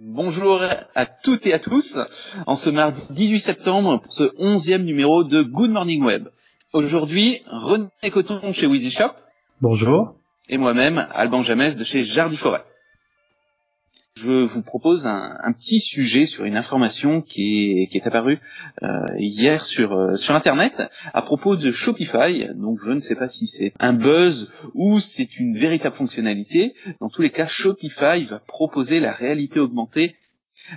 Bonjour à toutes et à tous en ce mardi 18 septembre pour ce onzième numéro de Good Morning Web. Aujourd'hui, René Coton chez Wheezy Shop. Bonjour. Et moi-même, Alban Jamès de chez Jardiforêt je vous propose un, petit sujet sur une information qui est, apparue euh, hier sur, euh, sur Internet à propos de Shopify. Donc je ne sais pas si c'est un buzz ou c'est une véritable fonctionnalité. Dans tous les cas, Shopify va proposer la réalité augmentée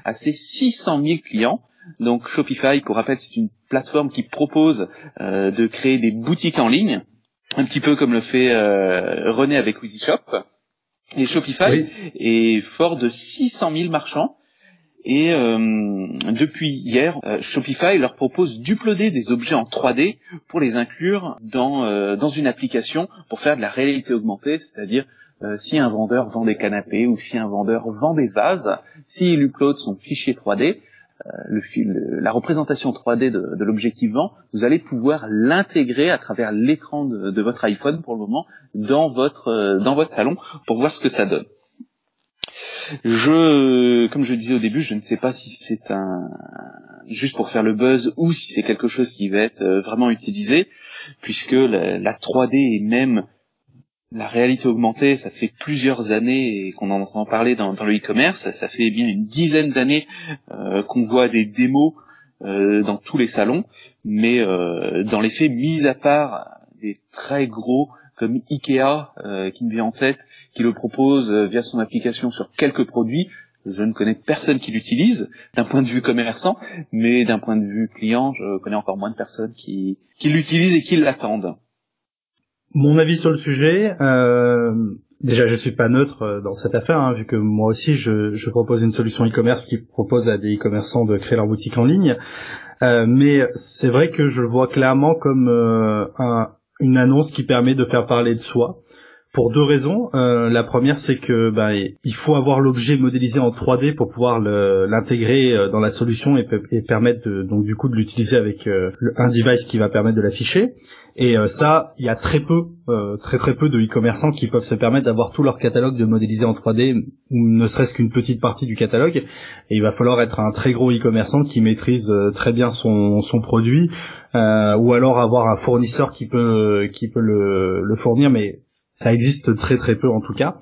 à ses 600 000 clients. Donc Shopify, pour rappel, c'est une plateforme qui propose euh, de créer des boutiques en ligne, un petit peu comme le fait René avec Wheezy Shop. Et Shopify est fort de 600 000 marchands. Et euh, depuis hier, euh, Shopify leur propose d'uploader des objets en 3D pour les inclure dans, euh, dans une application pour faire de la réalité augmentée, c'est-à-dire euh, si un vendeur vend des canapés ou si un vendeur vend des vases, s'il upload son fichier 3D, le, la représentation 3D de, de l'objectif vend, vous allez pouvoir l'intégrer à travers l'écran de, de, votre iPhone pour le moment dans votre dans votre salon pour voir ce que ça donne. Je, comme je le disais au début, je ne sais pas si c'est un juste pour faire le buzz ou si c'est quelque chose qui va être vraiment utilisé, puisque la, la 3D est même la réalité augmentée, ça fait plusieurs années qu'on en entend parler dans, le e-commerce. Ça fait bien une dizaine d'années euh, qu'on voit des démos euh, dans tous les salons, mais euh, dans les faits, mis à part des très gros comme Ikea qui me vient en tête, qui le propose via son application sur quelques produits, je ne connais personne qui l'utilise d'un point de vue commerçant, mais d'un point de vue client, je connais encore moins de personnes qui l'utilisent et qui l'attendent. Mon avis sur le sujet, euh, déjà je suis pas neutre euh, dans cette affaire, hein, vu que moi aussi je, propose une solution e-commerce qui propose à des e-commerçants de créer leur boutique en ligne. Euh, mais c'est vrai que je le vois clairement comme un, une annonce qui permet de faire parler de soi. Pour deux raisons. Euh, la première, c'est que bah, il faut avoir l'objet modélisé en 3D pour pouvoir l'intégrer dans la solution et, et permettre de, donc du coup de l'utiliser avec euh, un device qui va permettre de l'afficher. Et euh, ça, il y a très peu, euh, très très peu de e-commerçants qui peuvent se permettre d'avoir tout leur catalogue de modéliser en 3D, ou ne serait-ce qu'une petite partie du catalogue. Et il va falloir être un très gros e-commerçant qui maîtrise euh, très bien son, son produit, euh, ou alors avoir un fournisseur qui peut qui peut le, le fournir, mais ça existe très très peu en tout cas.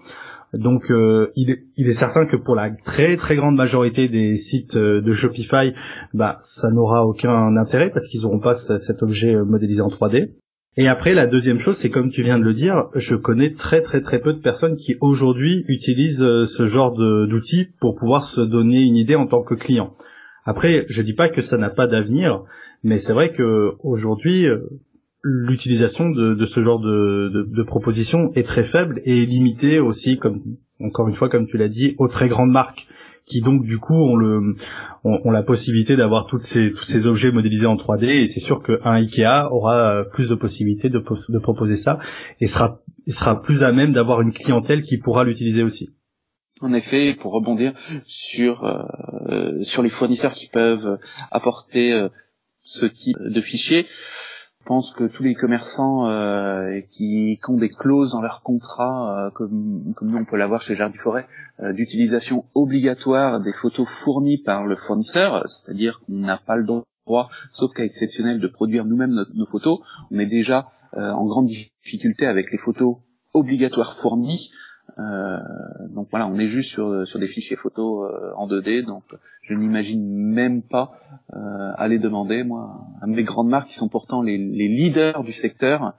Donc euh, il, est, il, est, certain que pour la très très grande majorité des sites de Shopify, bah ça n'aura aucun intérêt parce qu'ils n'auront pas cet objet modélisé en 3D. Et après la deuxième chose, c'est comme tu viens de le dire, je connais très très très peu de personnes qui aujourd'hui utilisent ce genre d'outils pour pouvoir se donner une idée en tant que client. Après, je dis pas que ça n'a pas d'avenir, mais c'est vrai que aujourd'hui l'utilisation de, de, ce genre de, de, de propositions est très faible et limitée aussi, comme encore une fois, comme tu l'as dit, aux très grandes marques qui donc du coup ont le ont, la possibilité d'avoir toutes ces tous ces objets modélisés en 3D et c'est sûr qu'un Ikea aura plus de possibilités de, de proposer ça et sera sera plus à même d'avoir une clientèle qui pourra l'utiliser aussi. En effet, pour rebondir sur euh, sur les fournisseurs qui peuvent apporter euh, ce type de fichiers, je pense que tous les commerçants euh, qui, qui, ont des clauses dans leur contrat, euh, comme, comme, nous on peut l'avoir chez Jardin Forêt, euh, d'utilisation obligatoire des photos fournies par le fournisseur, c'est-à-dire qu'on n'a pas le droit, sauf cas exceptionnel, de produire nous-mêmes nos, nos, photos, on est déjà euh, en grande difficulté avec les photos obligatoires fournies. Euh, donc voilà, on est juste sur, sur des fichiers photos euh, en 2D, donc je n'imagine même pas euh, aller demander, moi, à mes grandes marques qui sont pourtant les, les leaders du secteur,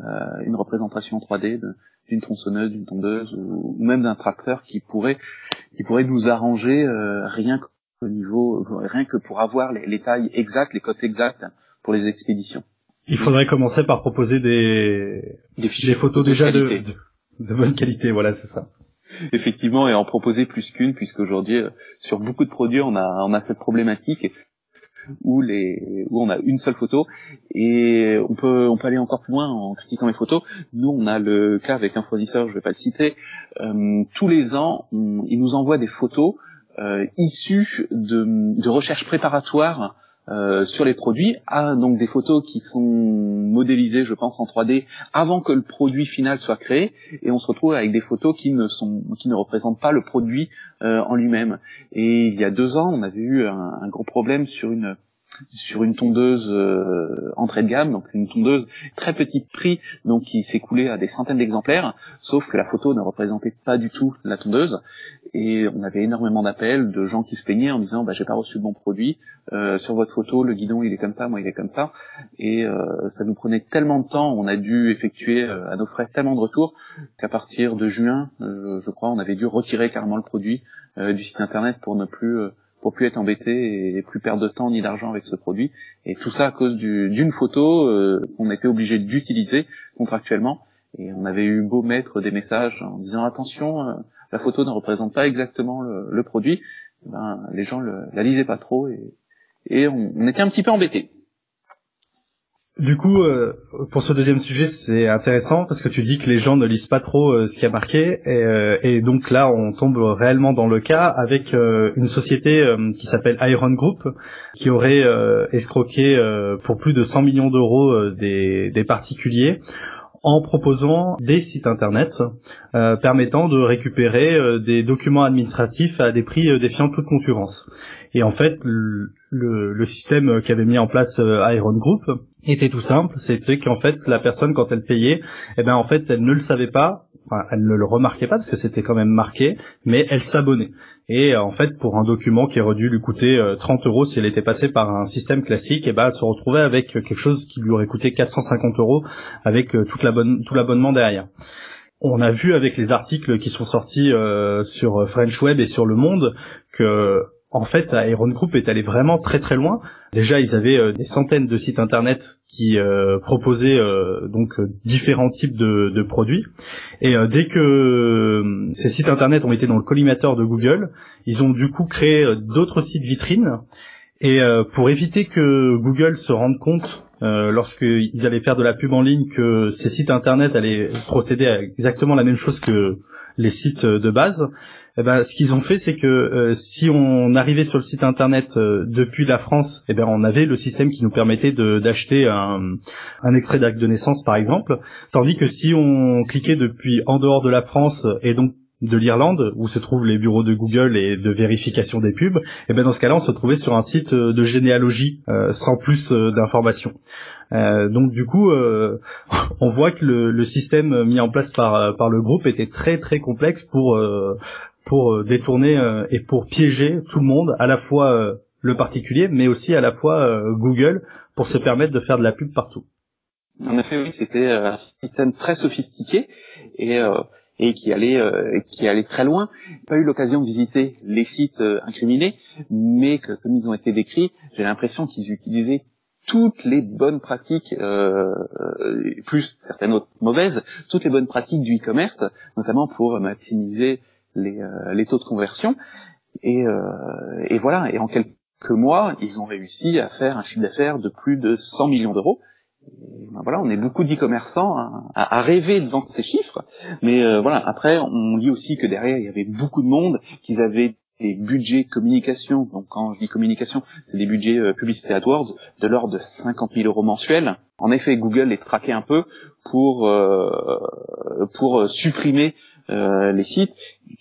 euh, une représentation 3D d'une tronçonneuse, d'une tondeuse ou, même d'un tracteur qui pourrait qui pourrait nous arranger euh, rien qu'au niveau, rien que pour avoir les, les tailles exactes, les cotes exactes pour les expéditions. Il faudrait commencer par proposer des, des, fichiers des photos de déjà de, de bonne qualité, voilà, c'est ça. Effectivement, et en proposer plus qu'une, puisqu'aujourd'hui, euh, sur beaucoup de produits, on a, on a cette problématique où les, où on a une seule photo, et on peut, on peut aller encore plus loin en critiquant les photos. Nous, on a le cas avec un fournisseur, je vais pas le citer, euh, tous les ans, il nous envoie des photos euh, issues de, de recherches préparatoires euh, sur les produits, à donc des photos qui sont modélisées, je pense, en 3D avant que le produit final soit créé, et on se retrouve avec des photos qui ne sont, qui ne représentent pas le produit euh, en lui-même. Et il y a deux ans, on avait eu un gros problème sur une sur une tondeuse euh, entrée de gamme, donc une tondeuse très petit prix, donc qui s'écoulait à des centaines d'exemplaires, sauf que la photo ne représentait pas du tout la tondeuse, et on avait énormément d'appels de gens qui se plaignaient en disant bah j'ai pas reçu le bon produit, euh, sur votre photo le guidon il est comme ça, moi il est comme ça, et euh, ça nous prenait tellement de temps, on a dû effectuer euh, à nos frais tellement de retours qu'à partir de juin, euh, je crois, on avait dû retirer carrément le produit euh, du site internet pour ne plus pour plus être embêté et plus perdre de temps ni d'argent avec ce produit. Et tout ça à cause d'une photo euh, qu'on était obligé d'utiliser contractuellement. Et on avait eu beau mettre des messages en disant attention, euh, la photo ne représente pas exactement le, produit. Eh ben, les gens la lisaient pas trop et, et on, on était un petit peu embêtés. Du coup, euh, pour ce deuxième sujet, c'est intéressant parce que tu dis que les gens ne lisent pas trop euh, ce qui a marqué, et, euh, et, donc là, on tombe réellement dans le cas avec une société qui s'appelle Iron Group, qui aurait escroqué pour plus de 100 millions d'euros des, des, particuliers en proposant des sites internet permettant de récupérer des documents administratifs à des prix défiant toute concurrence. Et en fait, le, le système qu'avait mis en place Iron Group était tout simple, c'était qu'en fait la personne quand elle payait, eh ben en fait elle ne le savait pas, enfin elle ne le remarquait pas parce que c'était quand même marqué, mais elle s'abonnait. Et en fait pour un document qui aurait dû lui coûter 30 euh, euros si elle était passée par un système classique, eh ben elle se retrouvait avec quelque chose qui lui aurait coûté 450 euros avec euh, tout l'abonnement derrière. On a vu avec les articles qui sont sortis euh, sur French Web et sur Le Monde que en fait, Iron Group est allé vraiment très très loin. Déjà, ils avaient euh, des centaines de sites internet qui euh, proposaient euh, donc différents types de, de produits. Et dès que ces sites internet ont été dans le collimateur de Google, ils ont du coup créé d'autres sites vitrines. Et pour éviter que Google se rende compte euh, lorsqu'ils allaient faire de la pub en ligne que ces sites internet allaient procéder à exactement la même chose que les sites de base, eh ben, ce qu'ils ont fait, c'est que euh, si on arrivait sur le site internet euh, depuis la France, eh ben, on avait le système qui nous permettait d'acheter un, un, extrait d'acte de naissance, par exemple, tandis que si on cliquait depuis en dehors de la France et donc de l'Irlande, où se trouvent les bureaux de Google et de vérification des pubs, et eh ben dans ce cas-là, on se trouvait sur un site de généalogie euh, sans plus d'informations. Euh, donc du coup, euh, on voit que le, le, système mis en place par, par le groupe était très très complexe pour pour euh, détourner euh, et pour piéger tout le monde, à la fois euh, le particulier, mais aussi à la fois Google, pour se permettre de faire de la pub partout. En effet, oui, c'était un système très sophistiqué et, et qui allait qui allait très loin. Pas eu l'occasion de visiter les sites incriminés, mais que, comme ils ont été décrits, j'ai l'impression qu'ils utilisaient toutes les bonnes pratiques, euh, plus certaines autres mauvaises, toutes les bonnes pratiques du e-commerce, notamment pour maximiser les, euh, les taux de conversion. Et, euh, et, voilà, et en quelques mois, ils ont réussi à faire un chiffre d'affaires de plus de 100 millions d'euros. Ben voilà, on est beaucoup d'e-commerçants à, à, rêver devant ces chiffres, mais euh, voilà. Après, on lit aussi que derrière il y avait beaucoup de monde, qu'ils avaient des budgets communication. Donc quand je dis communication, c'est des budgets euh, publicité AdWords de l'ordre de 50 000 euros mensuels. En effet, Google les traquait un peu pour euh, pour supprimer euh, les sites,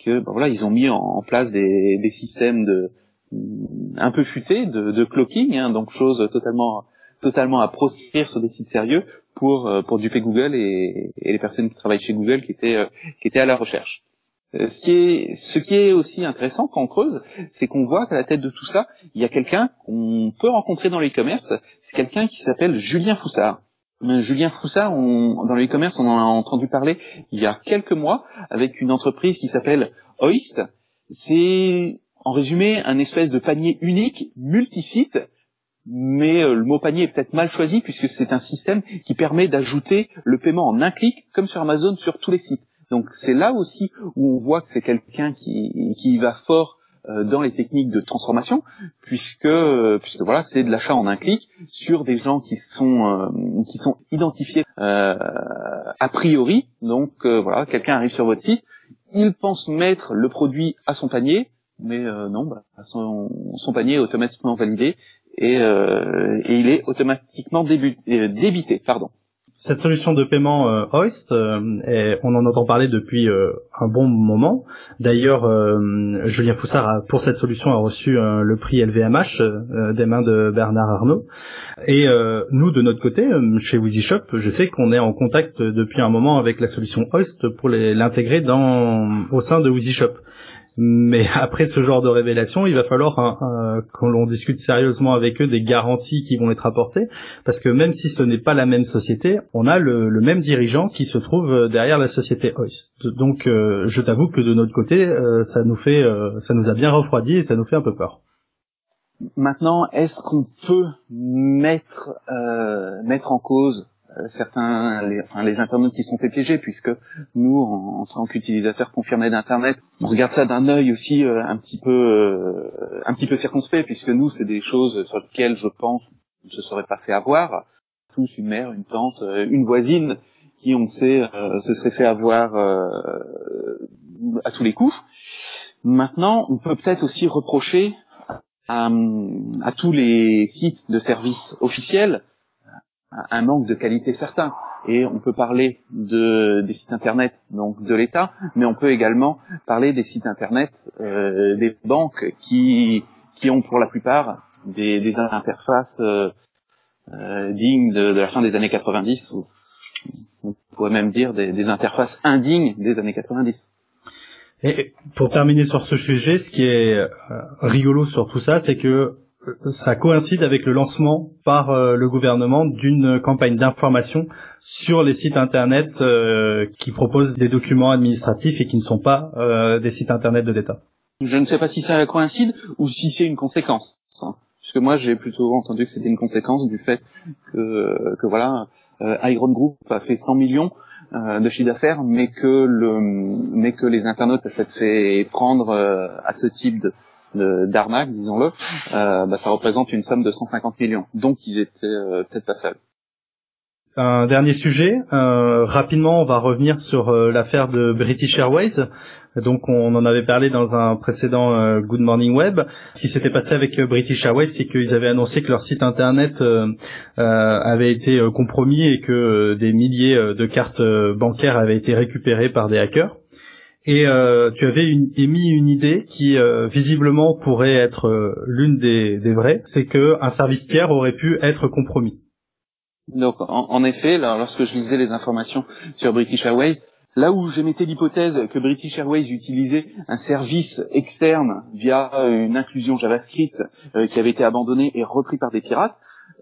que ben voilà, ils ont mis en, place des, des, systèmes de un peu futés de, de clocking, hein, donc chose totalement totalement à proscrire sur des sites sérieux pour euh, pour duper Google et, et, les personnes qui travaillent chez Google qui étaient euh, qui étaient à la recherche. Ce qui est ce qui est aussi intéressant quand on creuse, c'est qu'on voit qu'à la tête de tout ça, il y a quelqu'un qu'on peut rencontrer dans l'e-commerce. C'est quelqu'un qui s'appelle Julien Foussard. Euh, Julien Froussard, dans le e-commerce, on en a entendu parler il y a quelques mois avec une entreprise qui s'appelle Oist. C'est en résumé un espèce de panier unique, multisite, mais euh, le mot panier est peut-être mal choisi puisque c'est un système qui permet d'ajouter le paiement en un clic, comme sur Amazon, sur tous les sites. Donc c'est là aussi où on voit que c'est quelqu'un qui, qui va fort euh, dans les techniques de transformation, puisque euh, puisque voilà, c'est de l'achat en un clic sur des gens qui sont euh, qui sont identifiés a priori. Donc voilà, quelqu'un arrive sur votre site, il pense mettre le produit à son panier, mais non, bah, son, son, panier est automatiquement validé et, et il est automatiquement débité. Pardon. Cette solution de paiement euh, euh, on en entend parler depuis euh, un bon moment. D'ailleurs, Julien Foussard pour cette solution a reçu le prix LVMH des mains de Bernard Arnault. Et nous, de notre côté, chez WeezyShop, je sais qu'on est en contact depuis un moment avec la solution Hoist pour l'intégrer au sein de WeezyShop. Mais après ce genre de révélation, il va falloir hein, qu'on l'on discute sérieusement avec eux des garanties qui vont être apportées, parce que même si ce n'est pas la même société, on a le, même dirigeant qui se trouve derrière la société Hoist. Donc, euh, je t'avoue que de notre côté, euh, ça nous fait, euh, ça nous a bien refroidi et ça nous fait un peu peur. Maintenant, est-ce qu'on peut mettre mettre en cause euh, certains, les, enfin les internautes qui sont fait piéger, puisque nous, en, tant qu'utilisateurs confirmés d'internet, on regarde ça d'un œil aussi euh, un petit peu, euh, un petit peu circonspect, puisque nous, c'est des choses sur lesquelles je pense ne se serait pas fait avoir. Tous une mère, une tante, une voisine, qui on sait se serait fait avoir à tous les coups. Maintenant, on peut peut-être aussi reprocher à, à tous les sites de services officiels un manque de qualité certain. Et on peut parler de, des sites internet donc de l'État, mais on peut également parler des sites internet euh, des banques qui qui ont pour la plupart des, des interfaces euh, euh, dignes de, de, la fin des années 90, ou on pourrait même dire des, des interfaces indignes des années 90. Et pour terminer sur ce sujet, ce qui est euh, rigolo sur tout ça, c'est que ça coïncide avec le lancement par euh, le gouvernement d'une campagne d'information sur les sites internet euh, qui proposent des documents administratifs et qui ne sont pas euh, des sites internet de l'État. Je ne sais pas si ça coïncide ou si c'est une conséquence. Hein. Puisque moi j'ai plutôt entendu que c'était une conséquence du fait que, que voilà, Iron Group a fait 100 millions de chiffre d'affaires, mais que le, mais que les internautes s'est fait prendre à ce type de, d'arnaque, disons-le, euh, bah, ça représente une somme de 150 millions. Donc ils étaient euh, peut-être pas seuls. Un dernier sujet, euh, rapidement on va revenir sur l'affaire de British Airways. Donc on en avait parlé dans un précédent Good Morning Web. Ce qui s'était passé avec British Airways, c'est qu'ils avaient annoncé que leur site internet avait été compromis et que des milliers de cartes bancaires avaient été récupérées par des hackers et euh, tu avais émis une idée qui euh, visiblement pourrait être euh, l'une des, vraies, c'est que un service tiers aurait pu être compromis. Donc en, effet, lorsque je lisais les informations sur British Airways, là où j'émettais l'hypothèse que British Airways utilisait un service externe via une inclusion JavaScript qui avait été abandonné et repris par des pirates,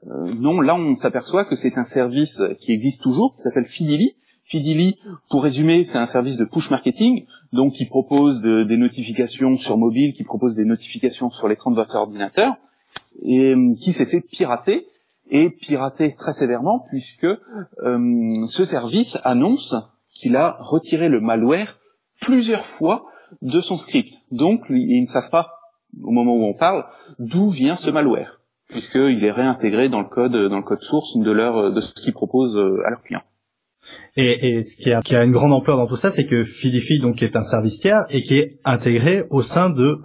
non, là on s'aperçoit que c'est un service qui existe toujours, qui s'appelle Fidili, Fidili, pour résumer, c'est un service de push marketing, donc qui propose des notifications sur mobile, qui propose des notifications sur l'écran de votre ordinateur, et euh, qui s'est fait pirater, et pirater très sévèrement, puisque euh, ce service annonce qu'il a retiré le malware plusieurs fois de son script. Donc, ils ne savent pas, au moment où on parle, d'où vient ce malware, puisqu'il est réintégré dans le code, dans le code source de leur, de ce qu'ils proposent euh, à leurs clients. Et, ce qui a, une grande ampleur dans tout ça, c'est que Filify donc est un service tiers et qui est intégré au sein de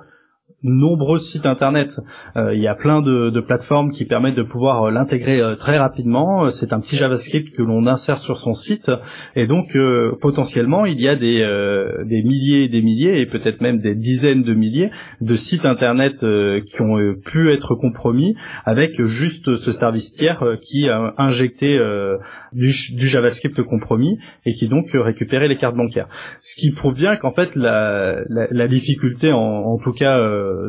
nombreux sites internet. Euh, il y a plein de, de, plateformes qui permettent de pouvoir euh, l'intégrer euh, très rapidement. C'est un petit JavaScript que l'on insère sur son site et donc potentiellement il y a des, des milliers et des milliers et peut-être même des dizaines de milliers de sites internet qui ont pu être compromis avec juste ce service tiers qui a injecté du, du, JavaScript compromis et qui donc récupérait les cartes bancaires. Ce qui prouve bien qu'en fait la, la, la difficulté en, en tout cas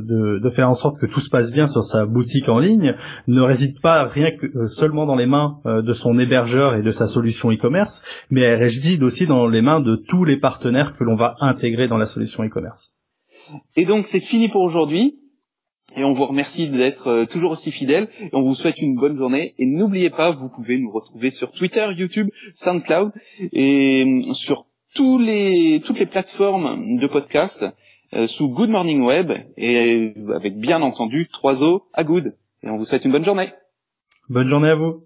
de, faire en sorte que tout se passe bien sur sa boutique en ligne ne réside pas rien que euh, seulement dans les mains euh, de son hébergeur et de sa solution e-commerce, mais elle réside aussi dans les mains de tous les partenaires que l'on va intégrer dans la solution e-commerce. Et donc c'est fini pour aujourd'hui. Et on vous remercie d'être euh, toujours aussi fidèles. Et on vous souhaite une bonne journée. Et n'oubliez pas, vous pouvez nous retrouver sur Twitter, YouTube, SoundCloud et sur toutes les plateformes de podcast. Euh, sous Good Morning Web et avec bien entendu trois os à good. Et on vous souhaite une bonne journée. Bonne journée à vous.